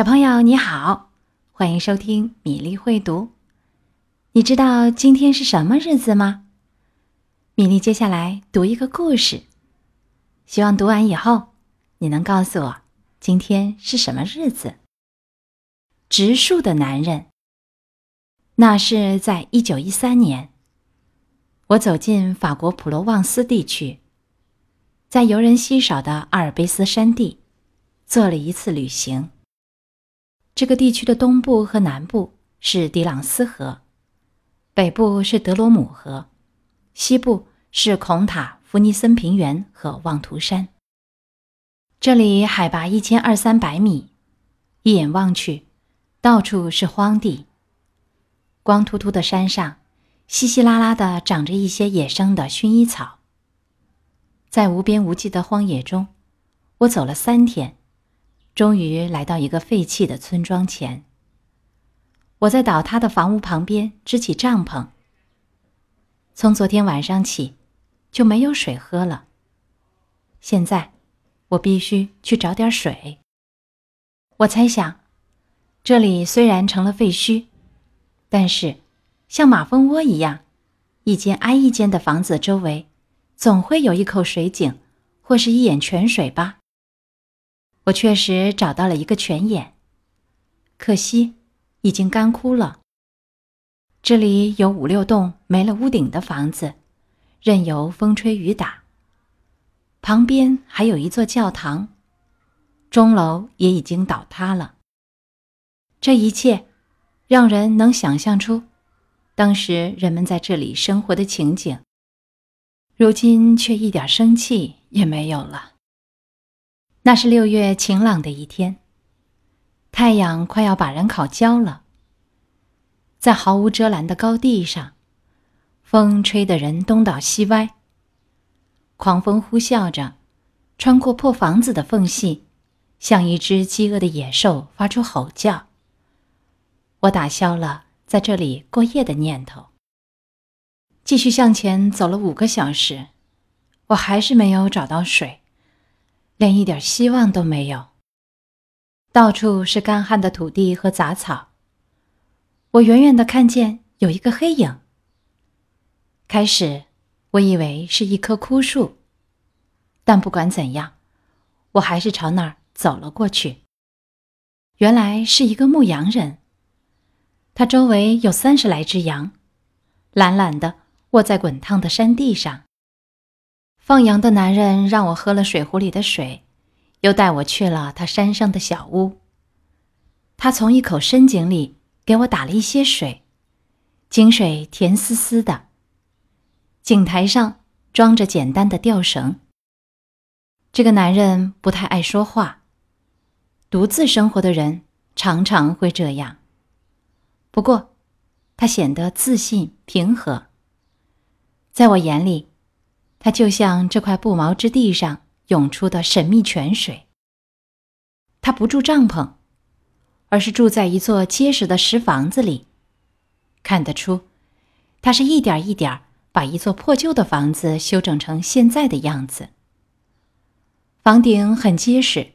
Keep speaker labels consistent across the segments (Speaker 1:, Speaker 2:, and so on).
Speaker 1: 小朋友你好，欢迎收听米粒会读。你知道今天是什么日子吗？米粒接下来读一个故事，希望读完以后你能告诉我今天是什么日子。植树的男人。那是在一九一三年，我走进法国普罗旺斯地区，在游人稀少的阿尔卑斯山地做了一次旅行。这个地区的东部和南部是迪朗斯河，北部是德罗姆河，西部是孔塔弗尼森平原和望图山。这里海拔一千二三百米，一眼望去，到处是荒地。光秃秃的山上，稀稀拉拉的长着一些野生的薰衣草。在无边无际的荒野中，我走了三天。终于来到一个废弃的村庄前。我在倒塌的房屋旁边支起帐篷。从昨天晚上起，就没有水喝了。现在，我必须去找点水。我猜想，这里虽然成了废墟，但是，像马蜂窝一样，一间挨一间的房子周围，总会有一口水井，或是一眼泉水吧。我确实找到了一个泉眼，可惜已经干枯了。这里有五六栋没了屋顶的房子，任由风吹雨打。旁边还有一座教堂，钟楼也已经倒塌了。这一切让人能想象出当时人们在这里生活的情景，如今却一点生气也没有了。那是六月晴朗的一天，太阳快要把人烤焦了。在毫无遮拦的高地上，风吹得人东倒西歪。狂风呼啸着，穿过破房子的缝隙，像一只饥饿的野兽发出吼叫。我打消了在这里过夜的念头。继续向前走了五个小时，我还是没有找到水。连一点希望都没有。到处是干旱的土地和杂草。我远远的看见有一个黑影。开始，我以为是一棵枯树，但不管怎样，我还是朝那儿走了过去。原来是一个牧羊人。他周围有三十来只羊，懒懒的卧在滚烫的山地上。放羊的男人让我喝了水壶里的水，又带我去了他山上的小屋。他从一口深井里给我打了一些水，井水甜丝丝的。井台上装着简单的吊绳。这个男人不太爱说话，独自生活的人常常会这样。不过，他显得自信平和，在我眼里。他就像这块不毛之地上涌出的神秘泉水。他不住帐篷，而是住在一座结实的石房子里。看得出，他是一点一点把一座破旧的房子修整成现在的样子。房顶很结实，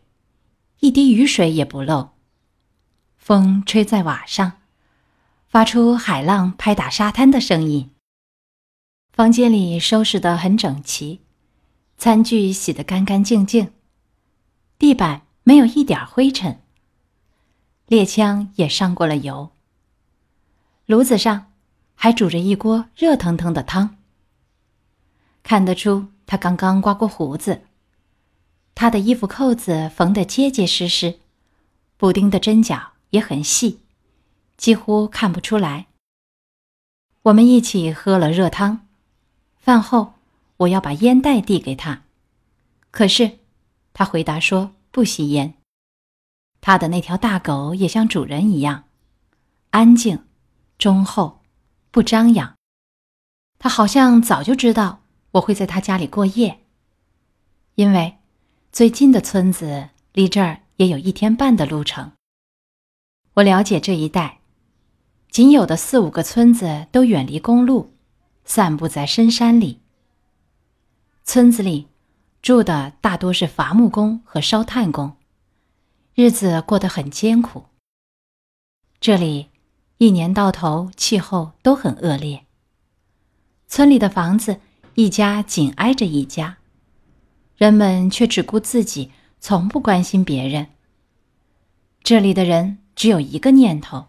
Speaker 1: 一滴雨水也不漏。风吹在瓦上，发出海浪拍打沙滩的声音。房间里收拾得很整齐，餐具洗得干干净净，地板没有一点灰尘。猎枪也上过了油。炉子上还煮着一锅热腾腾的汤。看得出他刚刚刮过胡子，他的衣服扣子缝得结结实实，补丁的针脚也很细，几乎看不出来。我们一起喝了热汤。饭后，我要把烟袋递给他，可是他回答说不吸烟。他的那条大狗也像主人一样，安静、忠厚、不张扬。他好像早就知道我会在他家里过夜，因为最近的村子离这儿也有一天半的路程。我了解这一带，仅有的四五个村子都远离公路。散布在深山里。村子里住的大多是伐木工和烧炭工，日子过得很艰苦。这里一年到头气候都很恶劣。村里的房子一家紧挨着一家，人们却只顾自己，从不关心别人。这里的人只有一个念头：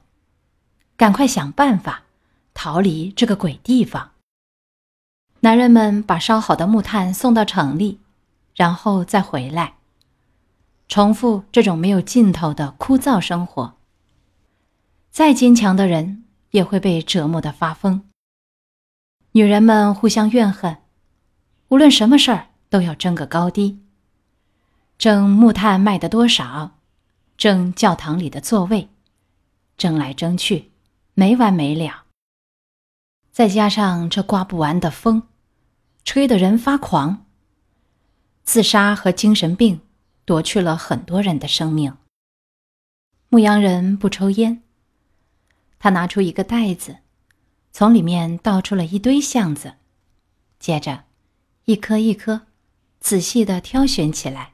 Speaker 1: 赶快想办法逃离这个鬼地方。男人们把烧好的木炭送到城里，然后再回来，重复这种没有尽头的枯燥生活。再坚强的人也会被折磨的发疯。女人们互相怨恨，无论什么事儿都要争个高低，争木炭卖的多少，争教堂里的座位，争来争去，没完没了。再加上这刮不完的风，吹得人发狂。自杀和精神病夺去了很多人的生命。牧羊人不抽烟，他拿出一个袋子，从里面倒出了一堆橡子，接着一颗一颗仔细的挑选起来。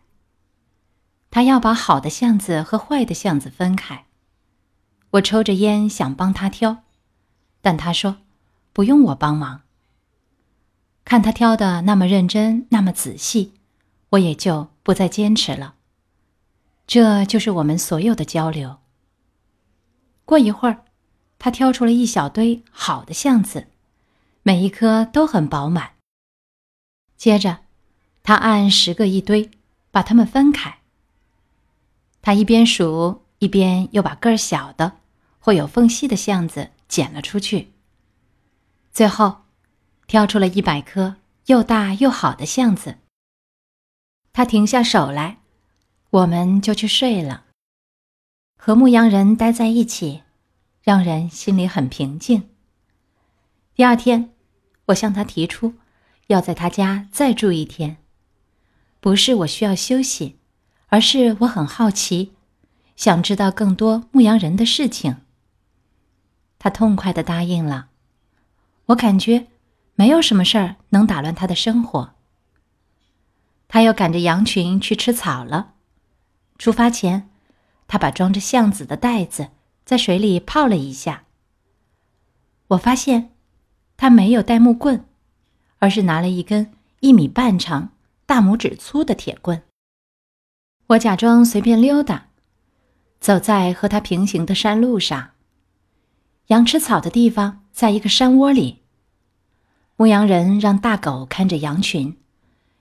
Speaker 1: 他要把好的橡子和坏的橡子分开。我抽着烟想帮他挑，但他说。不用我帮忙。看他挑的那么认真，那么仔细，我也就不再坚持了。这就是我们所有的交流。过一会儿，他挑出了一小堆好的橡子，每一颗都很饱满。接着，他按十个一堆，把它们分开。他一边数，一边又把个儿小的或有缝隙的橡子捡了出去。最后，挑出了一百颗又大又好的橡子。他停下手来，我们就去睡了。和牧羊人待在一起，让人心里很平静。第二天，我向他提出要在他家再住一天，不是我需要休息，而是我很好奇，想知道更多牧羊人的事情。他痛快的答应了。我感觉没有什么事儿能打乱他的生活。他又赶着羊群去吃草了。出发前，他把装着橡子的袋子在水里泡了一下。我发现他没有带木棍，而是拿了一根一米半长、大拇指粗的铁棍。我假装随便溜达，走在和他平行的山路上。羊吃草的地方。在一个山窝里，牧羊人让大狗看着羊群，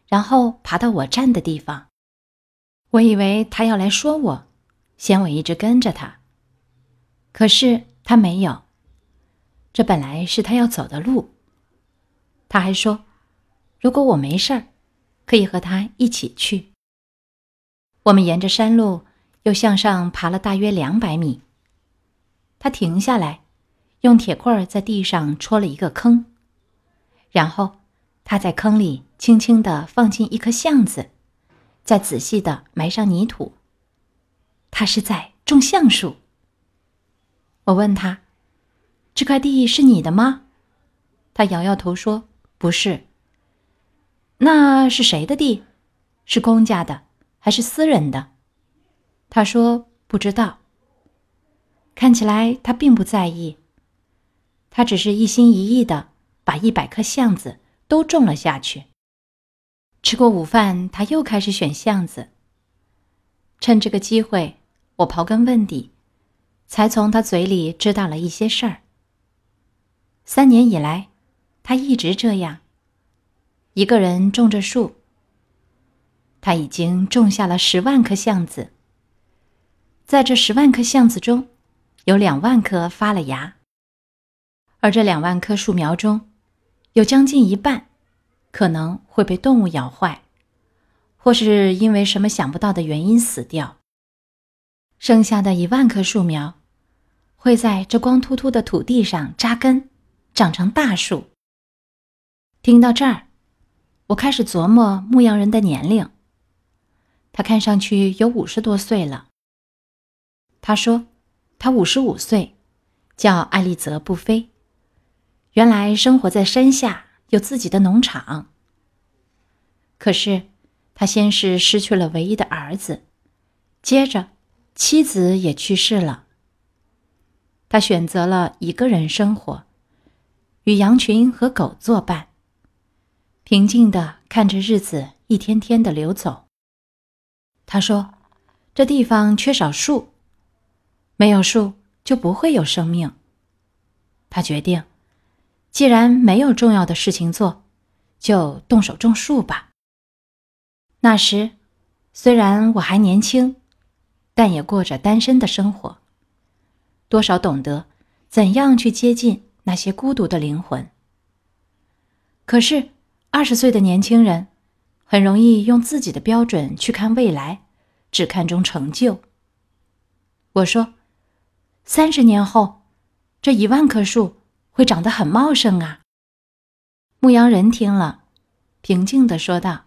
Speaker 1: 然后爬到我站的地方。我以为他要来说我，嫌我一直跟着他。可是他没有，这本来是他要走的路。他还说，如果我没事儿，可以和他一起去。我们沿着山路又向上爬了大约两百米，他停下来。用铁棍在地上戳了一个坑，然后他在坑里轻轻地放进一颗橡子，再仔细地埋上泥土。他是在种橡树。我问他：“这块地是你的吗？”他摇摇头说：“不是。”那是谁的地？是公家的还是私人的？他说：“不知道。”看起来他并不在意。他只是一心一意的把一百颗橡子都种了下去。吃过午饭，他又开始选橡子。趁这个机会，我刨根问底，才从他嘴里知道了一些事儿。三年以来，他一直这样，一个人种着树。他已经种下了十万颗橡子，在这十万颗橡子中，有两万颗发了芽。而这两万棵树苗中，有将近一半可能会被动物咬坏，或是因为什么想不到的原因死掉。剩下的一万棵树苗，会在这光秃秃的土地上扎根，长成大树。听到这儿，我开始琢磨牧羊人的年龄。他看上去有五十多岁了。他说，他五十五岁，叫艾丽泽·布菲。原来生活在山下，有自己的农场。可是，他先是失去了唯一的儿子，接着妻子也去世了。他选择了一个人生活，与羊群和狗作伴，平静的看着日子一天天的流走。他说：“这地方缺少树，没有树就不会有生命。”他决定，既然没有重要的事情做，就动手种树吧。那时，虽然我还年轻，但也过着单身的生活。多少懂得怎样去接近那些孤独的灵魂。可是二十岁的年轻人很容易用自己的标准去看未来，只看重成就。我说，三十年后，这一万棵树会长得很茂盛啊。牧羊人听了，平静的说道：“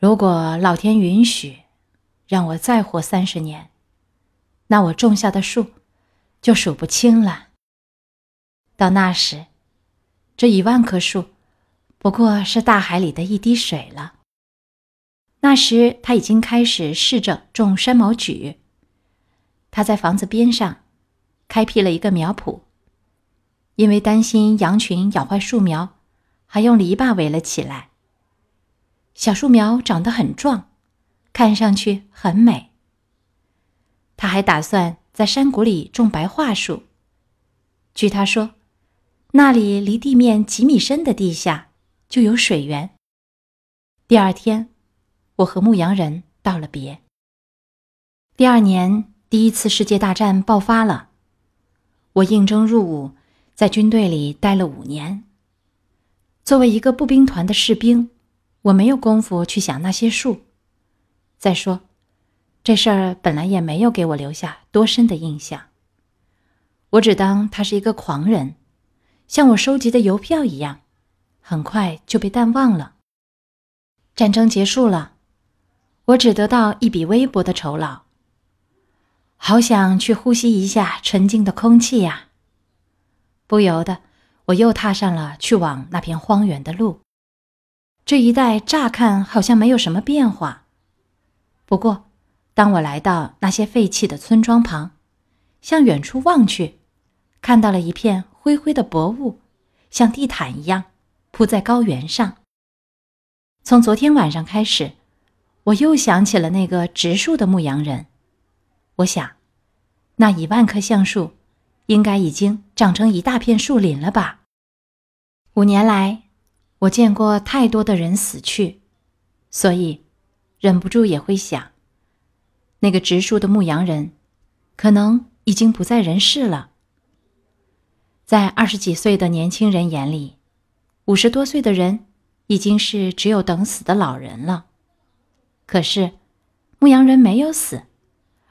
Speaker 1: 如果老天允许，让我再活三十年，那我种下的树。”就数不清了。到那时，这一万棵树不过是大海里的一滴水了。那时他已经开始试着种山毛榉。他在房子边上开辟了一个苗圃，因为担心羊群咬坏树苗，还用篱笆围了起来。小树苗长得很壮，看上去很美。他还打算。在山谷里种白桦树。据他说，那里离地面几米深的地下就有水源。第二天，我和牧羊人道了别。第二年，第一次世界大战爆发了，我应征入伍，在军队里待了五年。作为一个步兵团的士兵，我没有功夫去想那些树。再说。这事儿本来也没有给我留下多深的印象，我只当他是一个狂人，像我收集的邮票一样，很快就被淡忘了。战争结束了，我只得到一笔微薄的酬劳。好想去呼吸一下纯净的空气呀！不由得，我又踏上了去往那片荒原的路。这一带乍看好像没有什么变化，不过。当我来到那些废弃的村庄旁，向远处望去，看到了一片灰灰的薄雾，像地毯一样铺在高原上。从昨天晚上开始，我又想起了那个植树的牧羊人。我想，那一万棵橡树，应该已经长成一大片树林了吧？五年来，我见过太多的人死去，所以，忍不住也会想。那个植树的牧羊人，可能已经不在人世了。在二十几岁的年轻人眼里，五十多岁的人已经是只有等死的老人了。可是，牧羊人没有死，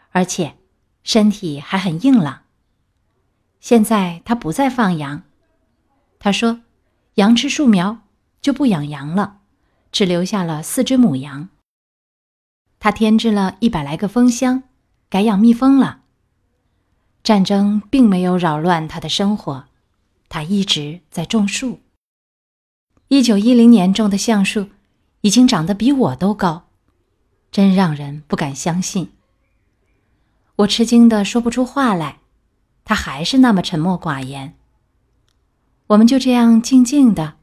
Speaker 1: 而且身体还很硬朗。现在他不再放羊，他说：“羊吃树苗，就不养羊了，只留下了四只母羊。”他添置了一百来个蜂箱，改养蜜蜂了。战争并没有扰乱他的生活，他一直在种树。一九一零年种的橡树，已经长得比我都高，真让人不敢相信。我吃惊的说不出话来，他还是那么沉默寡言。我们就这样静静的，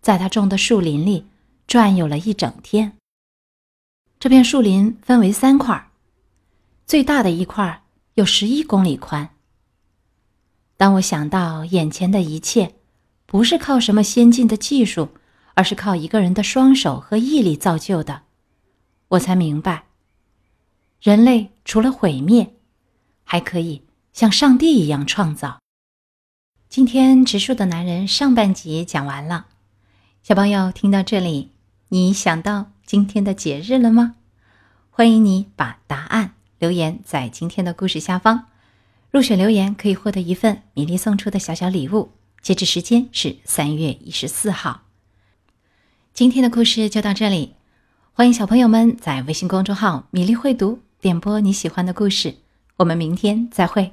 Speaker 1: 在他种的树林里转悠了一整天。这片树林分为三块，最大的一块有十一公里宽。当我想到眼前的一切不是靠什么先进的技术，而是靠一个人的双手和毅力造就的，我才明白，人类除了毁灭，还可以像上帝一样创造。今天植树的男人上半集讲完了，小朋友听到这里，你想到？今天的节日了吗？欢迎你把答案留言在今天的故事下方，入选留言可以获得一份米粒送出的小小礼物。截止时间是三月一十四号。今天的故事就到这里，欢迎小朋友们在微信公众号“米粒会读”点播你喜欢的故事。我们明天再会。